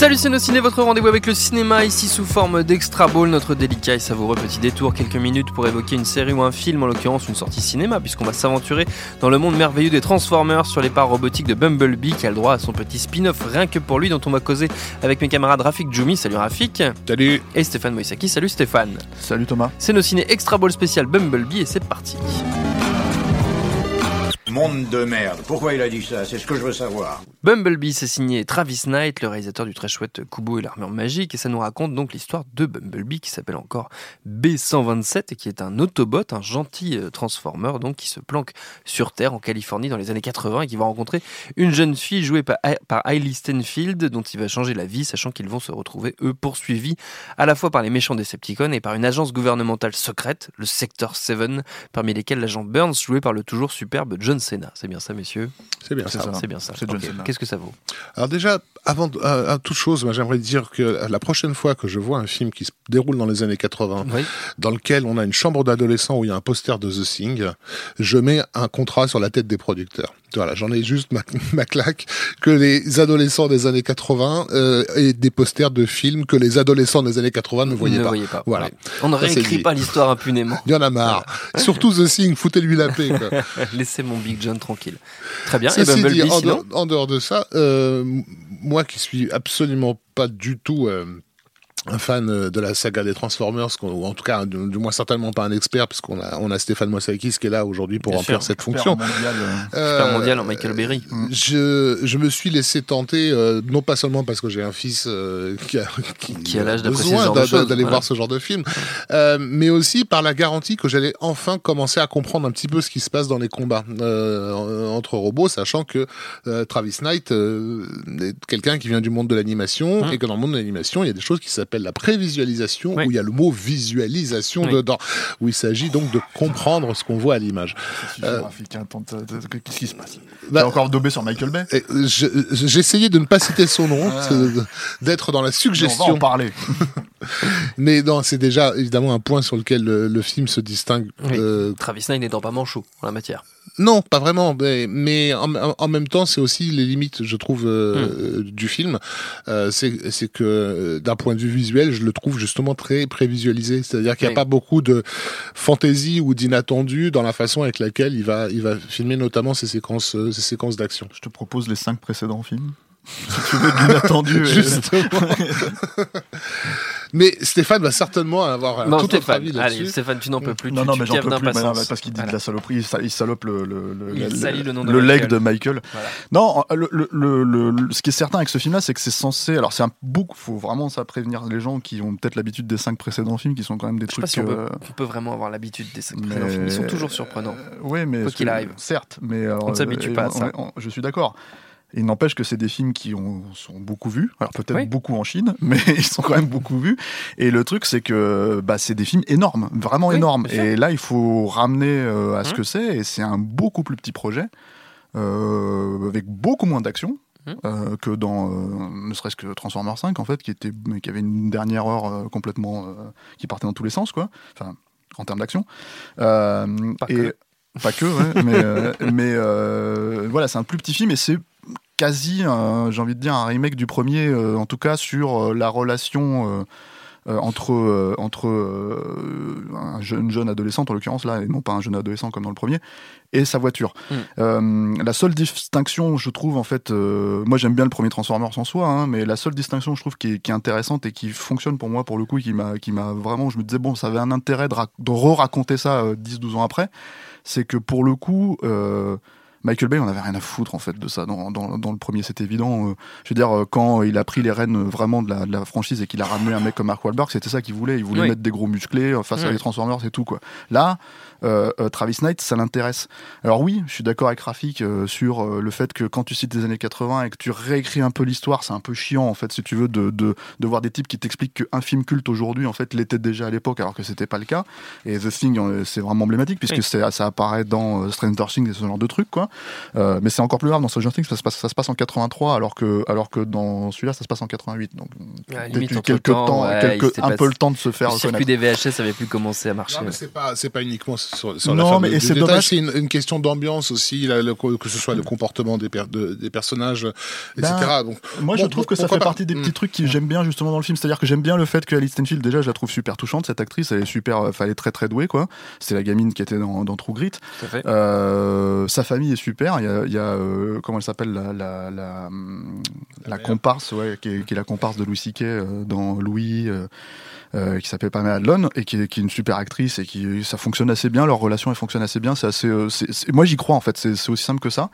Salut c'est nos ciné, votre rendez-vous avec le cinéma ici sous forme d'extra ball, notre délicat et savoureux petit détour, quelques minutes pour évoquer une série ou un film, en l'occurrence une sortie cinéma, puisqu'on va s'aventurer dans le monde merveilleux des Transformers sur les parts robotiques de Bumblebee qui a le droit à son petit spin-off rien que pour lui dont on va causer avec mes camarades Rafik Djoumi, salut Rafik. Salut. Et Stéphane Moïsaki, salut Stéphane. Salut Thomas. C'est nos ciné extra ball spécial Bumblebee et c'est parti. Monde de merde. Pourquoi il a dit ça? C'est ce que je veux savoir. Bumblebee, c'est signé Travis Knight, le réalisateur du très chouette Kubo et l'armure magique, et ça nous raconte donc l'histoire de Bumblebee qui s'appelle encore B127 et qui est un Autobot, un gentil euh, Transformer donc qui se planque sur Terre en Californie dans les années 80 et qui va rencontrer une jeune fille jouée par, par Hailey Stenfield dont il va changer la vie, sachant qu'ils vont se retrouver eux poursuivis à la fois par les méchants Decepticons et par une agence gouvernementale secrète, le Sector 7, parmi lesquels l'agent Burns joué par le toujours superbe John Cena. C'est bien ça, messieurs C'est bien ça. C'est bien ça. Qu'est-ce que ça vaut Alors déjà, avant à toute chose, j'aimerais dire que la prochaine fois que je vois un film qui se déroule dans les années 80, Oui. dans lequel on a une chambre d'adolescents où il y a un poster de The Thing, je mets un contrat sur la tête des producteurs. Voilà, j'en ai juste ma, ma claque que les adolescents des années 80 euh, et des posters de films que les adolescents des années 80 ne voyaient ne pas. Voilà. Ouais. On ne réécrit pas l'histoire impunément. Il y en a marre. Surtout The Thing, foutez-lui la paix. Quoi. Laissez mon Big John tranquille. Très bien. Et Bumblebee, dit, en sinon dehors, en dehors de ça, euh, moi qui suis absolument pas du tout euh, un fan euh, de la saga des Transformers, qu'on- ou en tout cas, du, du moins certainement pas un expert, puisqu'on a, on a Stéphane Moissakis qui est là aujourd'hui pour Bien remplir sûr, cette fonction. mondial. Euh, Super mondial en Michael Berry. je, je me suis laissé tenter, euh, non pas seulement parce que j'ai un fils euh, qui a, Qui a l'âge besoin d'aller voilà. voir ce genre de film, euh, mais aussi par la garantie que j'allais enfin commencer à comprendre un petit peu ce qui se passe dans les combats euh, entre robots, sachant que euh, Travis Knight euh, est quelqu'un qui vient du monde de l'animation Hum. et que dans le monde de l'animation, il y a des choses qui s'appellent la prévisualisation, Oui. où il y a le mot visualisation Oui. dedans, où il s'agit donc de comprendre ce qu'on voit à l'image. Euh, Qu'est-ce qui se passe? Bah- encore daubé sur Michael Bay? je- J'essayais de ne pas citer son nom, Ah. d'être dans la On va suggestion. en parler. Mais non, c'est déjà évidemment un point sur lequel le, le film se distingue. Oui. Euh, Travis Knight n'étant pas manchot en la matière. non, pas vraiment, mais, mais en, même temps, c'est aussi les limites, je trouve, euh, du film. Euh, c'est que euh, d'un point de vue visuel, je le trouve justement très prévisualisé. C'est-à-dire qu'il n'y a Oui. pas beaucoup de fantaisie ou d'inattendu dans la façon avec laquelle il va, il va filmer notamment ses séquences, euh, ses séquences d'action. Je te propose les cinq précédents films. Si tu veux de l'inattendu. et- Justement. Mais Stéphane va certainement avoir un Bon, tout autre Stéphane, avis allez, là-dessus. Stéphane, tu n'en peux plus. Non, tu, non, tu mais j'en peux plus, non, mais parce qu'il dit Voilà. de la saloperie, il, sa- il salope le, le, le, le nom de le leg de Michael. Voilà. Non, le, le, le, le- le- ce qui est certain avec ce film-là, c'est que c'est censé. Alors, c'est un beaucoup. Faut vraiment ça prévenir les gens qui ont peut-être l'habitude des cinq précédents films, qui sont quand même des Je sais pas trucs. si on peut, euh, on peut vraiment avoir l'habitude des cinq mais- précédents films. Ils sont toujours surprenants. Euh, oui, mais. Quoi qu'il arrive. Certes, mais. alors, On ne s'habitue euh, pas à ça. je suis d'accord. Il n'empêche que c'est des films qui ont, sont beaucoup vus. Alors peut-être Oui. beaucoup en Chine, mais ils sont quand même beaucoup vus. Et le truc, c'est que bah, c'est des films énormes, vraiment Oui, énormes. Et là, il faut ramener euh, à ce Hum. que c'est. Et c'est un beaucoup plus petit projet, euh, avec beaucoup moins d'action. Hum. euh, que dans ne serait-ce que Transformers 5 en fait qui était qui avait une dernière heure complètement qui partait dans tous les sens quoi enfin en termes d'action Pas et que. pas que, ouais, mais, mais voilà, c'est un plus petit film et c'est quasi, un- j'ai envie de dire, un remake du premier, euh, en tout cas sur euh, la relation euh, euh, entre, euh, entre euh, un jeune, jeune adolescente, en l'occurrence là, et non pas un jeune adolescent comme dans le premier, et sa voiture. Mm. Euh, la seule distinction, je trouve, en fait, euh, moi j'aime bien le premier Transformers en soi, hein, mais la seule distinction, je trouve, qui est, qui est intéressante et qui fonctionne pour moi, pour le coup, qui m'a qui m'a vraiment, je me disais, bon, ça avait un intérêt de, rac- de re-raconter ça euh, 10-12 ans après, c'est que pour le coup, euh, Michael Bay, on avait rien à foutre en fait de ça dans, dans, dans le premier, c'est évident. Euh, je veux dire, euh, quand il a pris les rênes euh, vraiment de la, de la franchise et qu'il a ramené un mec comme Mark Wahlberg, c'était ça qu'il voulait. Il voulait Oui. mettre des gros musclés face à Oui. les Transformers et tout quoi. Là, euh, Travis Knight, ça l'intéresse. Alors oui, je suis d'accord avec Rafik euh, sur euh, le fait que quand tu cites les années 80 et que tu réécris un peu l'histoire, c'est un peu chiant en fait, si tu veux, de, de, de voir des types qui t'expliquent qu'un film culte aujourd'hui, en fait, l'était déjà à l'époque, alors que c'était pas le cas. Et The Thing, c'est vraiment emblématique puisque Oui. ça apparaît dans Stranger Things et ce genre de trucs, quoi. Euh, mais c'est encore plus grave dans Stranger Things, ça se passe, ça se passe en 83, alors que, alors que dans celui-là, ça se passe en 88. Donc, la peut-être limite, quelques temps, temps, ouais, quelques- il s'était un peu le temps de se faire Le circuit des VHS avait plus commencé à marcher. Non, mais c'est pas, c'est pas uniquement sur, sur Non, l'affaire mais c'est dommage. c'est une, une question d'ambiance aussi, là, le- que ce soit le comportement des, per- de- des personnages, etc. Ben, Donc, Moi, je Bon, trouve que ça fait pas partie des Mm. petits trucs que j'aime bien justement dans le film. C'est-à-dire que j'aime bien le fait que Alice Stenfield, déjà, je la trouve super touchante, cette actrice. Elle est super, enfin, elle est très très douée, quoi. C'est la gamine qui était dans, dans True Grit. Euh, sa famille est super. Il y a, il y a, euh, comment elle s'appelle, la, la, la, la comparse, ouais, qui est, qui est la comparse de Louis C.K. euh, dans Louis. Euh, qui s'appelle Pamela Adlon et qui est, qui est une super actrice et qui ça fonctionne assez bien leur relation elle fonctionne assez bien c'est assez euh, c'est- c'est- moi j'y crois en fait c'est aussi simple que ça.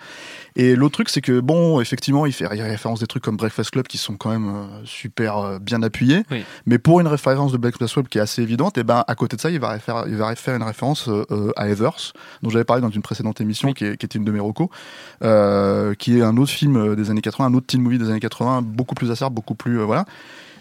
Et l'autre truc c'est que bon effectivement il fait référence des trucs comme Breakfast Club qui sont quand même euh, super euh, bien appuyés. Oui. mais pour une référence de Breakfast Club qui est assez évidente et ben à côté de ça il va faire il va faire une référence euh, à Heathers dont j'avais parlé dans une précédente émission qui, est, qui était une de mes recos euh, qui est un autre film des années 80 un autre teen movie des années 80 beaucoup plus acerbe beaucoup plus euh, voilà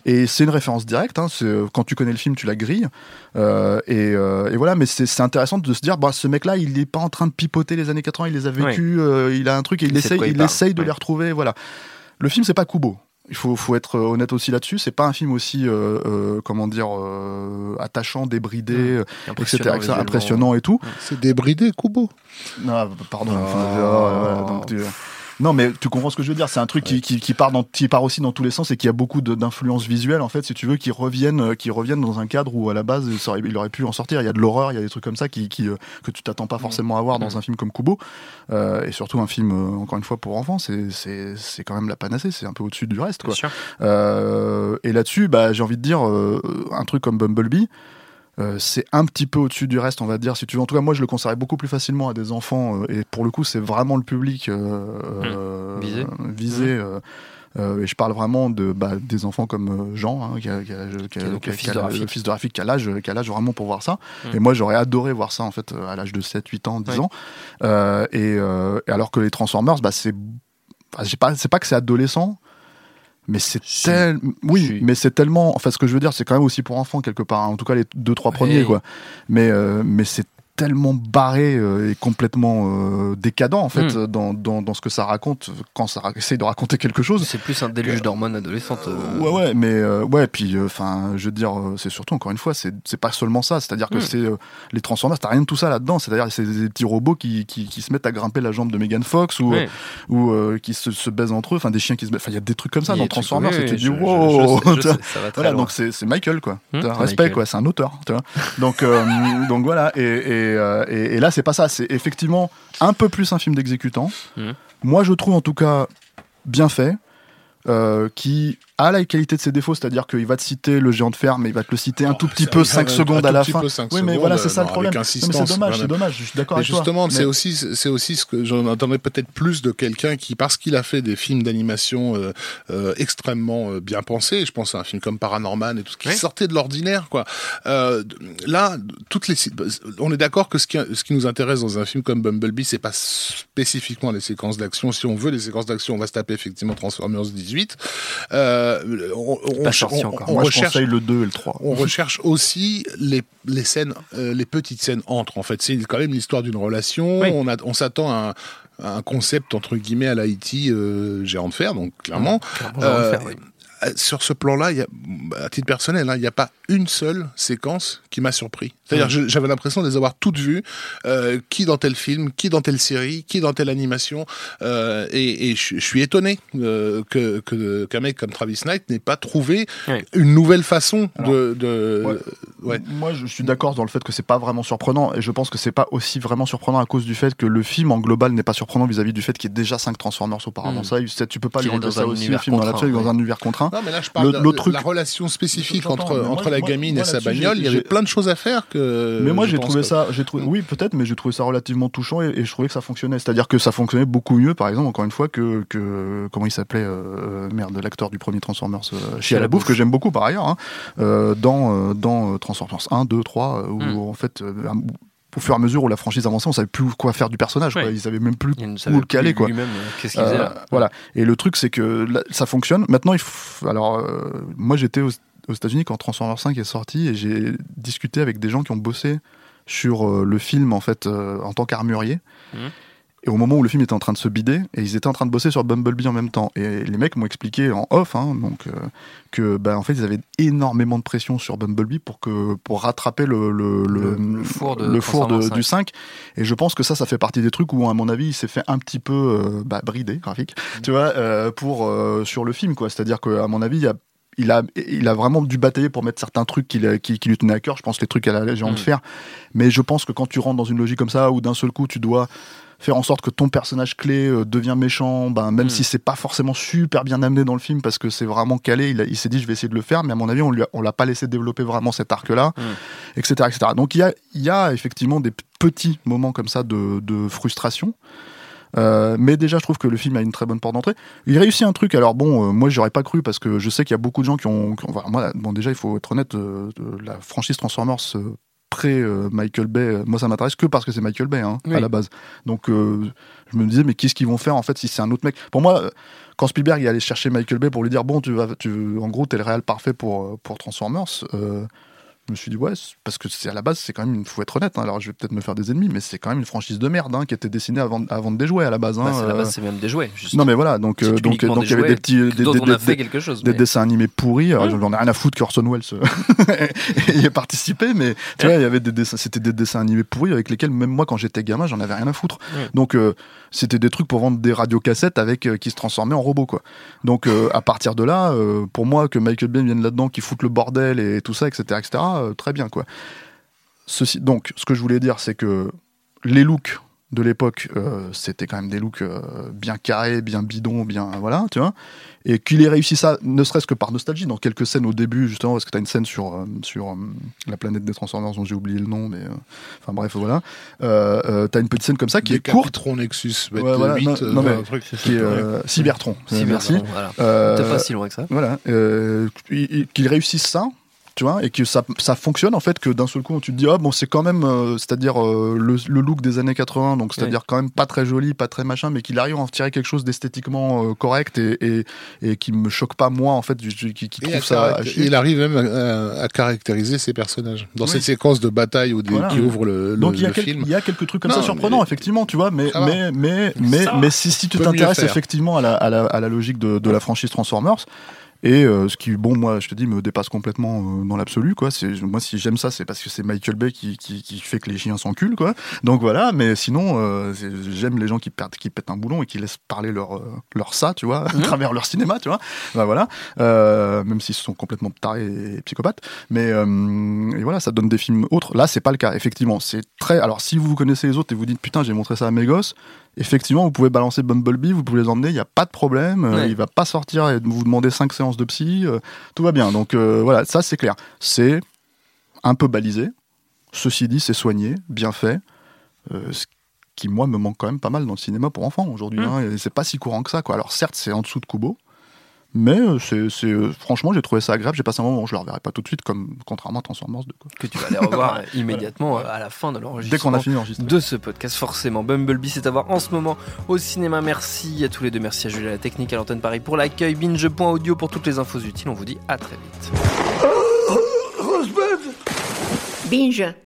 et c'est une référence directe. Hein, euh, quand tu connais le film, tu la grilles. Euh, et, euh, et voilà, mais c'est intéressant de se dire, bah, ce mec-là, il n'est pas en train de pipoter les années 80, il les a vécues, euh, il a un truc et il, essaye, quoi il il parle. essaye de Ouais. les retrouver. Voilà. Le film, c'est pas Kubo. Il faut, faut être honnête aussi là-dessus. C'est pas un film aussi, euh, euh, comment dire, euh, attachant, débridé, etc., Impressionnant, etc., impressionnant et tout. c'est débridé, Kubo. Non, pardon. Oh. enfin, voilà, donc tu- Non, mais tu comprends ce que je veux dire. C'est un truc qui, qui, qui part dans, qui part aussi dans tous les sens et qui a beaucoup d'influences visuelles, en fait, si tu veux, qui reviennent, euh, qui reviennent dans un cadre où, à la base, il aurait pu en sortir. Il y a de l'horreur, il y a des trucs comme ça qui, qui, euh, que tu t'attends pas forcément à voir dans un film comme Kubo. Euh, et surtout un film, euh, encore une fois, pour enfants. C'est, c'est, c'est quand même la panacée. C'est un peu au-dessus du reste, Bien quoi. sûr. Euh, et là-dessus, bah, j'ai envie de dire, euh, un truc comme Bumblebee, euh, c'est un petit peu au-dessus du reste, on va dire, si tu veux. En tout cas, moi, je le conseillerais beaucoup plus facilement à des enfants. euh, et pour le coup, c'est vraiment le public euh, euh, Visé. visé, euh, euh, et je parle vraiment de bah, des enfants comme Jean, hein, qui, a, qui a- qui a- le fils qui a de le fils de Rafik, qui a l'âge qui a l'âge vraiment pour voir ça. Mm. Et moi, j'aurais adoré voir ça, en fait, à l'âge de 7, 8 ans, 10 Ouais. ans. Euh, et, euh, alors que les Transformers, bah, c'est j'ai pas, c'est pas que c'est adolescent, mais c'est tel... oui, mais c'est tellement. Enfin, ce que je veux dire, c'est quand même aussi pour enfants quelque part. hein. En tout cas, les deux trois premiers, Oui. quoi. Mais euh, mais c'est tellement barré euh, et complètement euh, décadent en fait Mm. dans, dans, dans ce que ça raconte quand ça essaye de raconter quelque chose. C'est plus un déluge d'hormones adolescentes. euh, Ouais, ouais, mais ouais, puis enfin, je veux dire, c'est surtout encore une fois, c'est c'est pas seulement ça, c'est-à-dire que Mm. c'est euh, les Transformers, t'as rien de tout ça là-dedans, c'est-à-dire c'est des petits robots qui, qui, qui se mettent à grimper la jambe de Megan Fox ou ou qui se, se baisent entre eux, enfin des chiens qui se, enfin il y a des trucs comme ça dans Transformers, oui, et tu oui, wow, je sais- je sais, ça va très voilà, loin. donc c'est c'est Michael quoi, Hmm, c'est respect Michael. quoi, c'est un auteur, tu vois. Donc donc voilà, et, et, euh, et, et là c'est pas ça, c'est effectivement un peu plus un film d'exécutant. Hmm. Moi je trouve en tout cas bien fait. euh, qui a la qualité de ses défauts, c'est-à-dire qu'il va te citer le géant de fer, mais il va te le citer un tout petit peu 5 secondes à la fin. Oui, mais voilà, c'est ça le problème. C'est dommage, c'est dommage. Je suis d'accord avec toi. justement, c'est aussi, c'est aussi ce que j'en attendais peut-être plus de quelqu'un qui, parce qu'il a fait des films d'animation euh, euh, extrêmement euh, bien pensés, je pense à un film comme Paranorman et tout ce qui Oui. sortait de l'ordinaire, quoi. Euh, là, toutes les, on est d'accord que ce qui, ce qui nous intéresse dans un film comme Bumblebee, c'est pas spécifiquement les séquences d'action. Si on veut les séquences d'action, on va se taper effectivement Transformers 18. Euh, on, on- Pas on- sorti on- encore. on Moi, je recherche conseille le 2 et le 3. on recherche aussi les, les scènes, euh, les petites scènes entre. En fait, c'est quand même l'histoire d'une relation. Oui. On, a, on s'attend à un, à un concept entre guillemets à l'Haïti euh, géant de fer, donc clairement. Clairement, Euh, Sur ce plan-là, à titre personnel, hein, il n'y a pas une seule séquence qui m'a surpris. C'est-à-dire, Mm. je- j'avais l'impression de les avoir toutes vues, euh, qui dans tel film, qui dans telle série, qui dans telle animation, euh, et, et je, suis étonné euh, que qu'un mec comme Travis Knight n'ait pas trouvé Oui. une nouvelle façon Alors, de, de ouais. ouais. Moi, je suis d'accord dans le fait que c'est pas vraiment surprenant, et je pense que c'est pas aussi vraiment surprenant à cause du fait que le film en global n'est pas surprenant vis-à-vis du fait qu'il y ait déjà 5 Transformers auparavant. Mm. Ça, tu peux pas lui ça un aussi, le univers film dans un univers contraint. Non, mais là, je parle Le- de, truc- la relation spécifique entre, moi, entre la moi- gamine moi, et sa bagnole. Il y avait plein de choses à faire que. mais moi j'ai trouvé que- ça, j'ai trouvé, oui peut-être, mais j'ai trouvé ça relativement touchant et, et je trouvais que ça fonctionnait. C'est-à-dire que ça fonctionnait beaucoup mieux, par exemple, encore une fois que, que comment il s'appelait, euh, merde, l'acteur du premier Transformers, euh, Shia LaBeouf, que j'aime beaucoup par ailleurs, hein, euh, dans euh, dans Transformers 1, 2, 3, euh, où Mm. en fait, euh, au fur et à mesure où la franchise avançait, on savait plus quoi faire du personnage. quoi. Ils savaient même plus Il où le caler, quoi. euh, qu'est-ce faisait Euh, là. Voilà. Et le truc, c'est que là, ça fonctionne. Maintenant, il faut... alors, euh, moi, j'étais aux, aux États-Unis quand Transformers 5 est sorti et j'ai discuté avec des gens qui ont bossé sur euh, le film en fait en tant qu'armurier. Mhm. Et au moment où le film était en train de se bider, et ils étaient en train de bosser sur Bumblebee en même temps. Et les mecs m'ont expliqué en off, hein, donc, euh, que ben en fait ils avaient énormément de pression sur Bumblebee pour que pour rattraper le le, Le- le four de le four de- Transformers du 5. Et je pense que ça, ça fait partie des trucs où à mon avis il s'est fait un petit peu euh, bah, brider graphique, tu vois, euh, pour euh, sur le film quoi. C'est-à-dire qu'à mon avis il y a il a, il a vraiment dû batailler pour mettre certains trucs qui, qui, qui lui tenaient à cœur. Je pense les trucs à la Légion Mm. de fer. Mais je pense que quand tu rentres dans une logique comme ça, où d'un seul coup tu dois faire en sorte que ton personnage clé euh, devient méchant, ben, même Mm. si c'est pas forcément super bien amené dans le film parce que c'est vraiment calé, il, s'est dit je vais essayer de le faire, mais à mon avis on lui a- on l'a pas laissé développer vraiment cet arc-là, Mm. etc., etc. Donc il y a, y a effectivement des petits moments comme ça de, de frustration. Euh, mais déjà, je trouve que le film a une très bonne porte d'entrée. Il réussit un truc. Alors bon, euh, moi, j'aurais pas cru parce que je sais qu'il y a beaucoup de gens qui ont. qui ont- voilà, moi, bon, déjà, il faut être honnête. euh, la franchise Transformers euh, pré Michael Bay, moi, ça m'intéresse que parce que c'est Michael Bay hein, Oui. à la base. Donc, je me disais, mais qu'est-ce qu'ils vont faire en fait si c'est un autre mec? Pour moi, quand Spielberg est allé chercher Michael Bay pour lui dire, bon, tu vas, tu, en gros, t'es le réel parfait pour pour Transformers. Euh, je me suis dit ouais parce que c'est à la base c'est quand même une faut être honnête hein, alors je vais peut-être me faire des ennemis mais c'est quand même une franchise de merde hein, qui était dessinée avant avant de déjouer à la base hein, Bah, c'est- à la euh, base, c'est même des jouets. non mais voilà donc euh, donc il y avait des petits des, dont des- on a des- fait quelque chose. des mais- dessins animés pourris alors Mmh. j'en ai rien à foutre qu'Orson Welles euh, y ait participé mais tu vois il y avait des dessins c'était des dessins animés pourris avec lesquels même moi quand j'étais gamin j'en avais rien à foutre donc euh, c'était des trucs pour vendre des radiocassettes avec euh, qui se transformaient en robots quoi donc euh, à partir de là euh, pour moi que Michael Bay vienne là-dedans qui foute le bordel et tout ça etc etc euh, très bien quoi Ceci, donc, ce que je voulais dire, c'est que les looks de l'époque, euh, c'était quand même des looks euh, bien carrés, bien bidons, bien voilà, tu vois. Et qu'il ait réussi ça, ne serait-ce que par nostalgie, dans quelques scènes au début, justement, parce que tu as une scène sur, euh, sur euh, la planète des Transformers dont j'ai oublié le nom, mais euh, enfin bref, voilà. Euh, euh, tu as une petite scène comme ça qui est courte, Nexus, Ouais, voilà, 8, non, euh, non, mais un truc. qui est euh, Cybertron. Cybertron, Merci. Voilà. Euh, pas si loin que ça. voilà, euh, il- il- qu'il réussisse ça, tu vois, et que ça, ça fonctionne en fait, que d'un seul coup tu te dis ah bon c'est quand même, euh, c'est-à-dire euh, le, le look des années 80, donc c'est-à-dire quand même pas très joli, pas très machin, mais qu'il arrive à en tirer quelque chose d'esthétiquement euh, correct et, et, et qui me choque pas moi en fait, qui, trouve ça. il arrive même à, à caractériser ses personnages. Dans Oui. cette séquence de bataille où des- Voilà. qui ouvre le, le- Donc il y, a le quel- film. il y a quelques trucs comme Non, ça surprenants effectivement tu vois mais mais mais mais, mais si, si tu t'intéresses effectivement à la, à, la, à la logique de, de la franchise Transformers et euh, ce qui bon moi je te dis me dépasse complètement euh, dans l'absolu quoi. C'est moi si j'aime ça c'est parce que c'est Michael Bay qui, qui, qui fait que les chiens s'enculent quoi. Donc voilà. Mais sinon euh, j'aime les gens qui perdent qui pètent un boulon et qui laissent parler leur leur ça tu vois à travers leur cinéma tu vois. Bah voilà. Même s'ils sont complètement tarés et psychopathes. Mais et voilà ça donne des films autres. Là c'est pas le cas effectivement. C'est très alors si vous connaissez les autres et vous dites putain j'ai montré ça à mes gosses effectivement vous pouvez balancer Bumblebee vous pouvez les emmener il n'y a pas de problème Ouais. il va pas sortir et vous demander cinq séances de psy euh, tout va bien. Donc euh, voilà ça c'est clair. C'est un peu balisé. Ceci dit c'est soigné bien fait euh, ce qui moi me manque quand même pas mal dans le cinéma pour enfants aujourd'hui Mm. hein, c'est pas si courant que ça quoi. Alors certes c'est en dessous de Kubo mais euh, c'est, euh, franchement j'ai trouvé ça agréable j'ai passé un moment je le reverrai pas tout de suite comme contrairement à Transformers 2 quoi. Que tu vas aller revoir immédiatement euh, à la fin de dès l'enregistrement. qu'on a fini d'enregistrer de ce podcast forcément. Bumblebee, c'est à voir en ce moment au cinéma. Merci à tous les deux. Merci à Julia la technique, à l'antenne Paris pour l'accueil. Binge.audio pour toutes les infos utiles. On vous dit à très vite. Binge.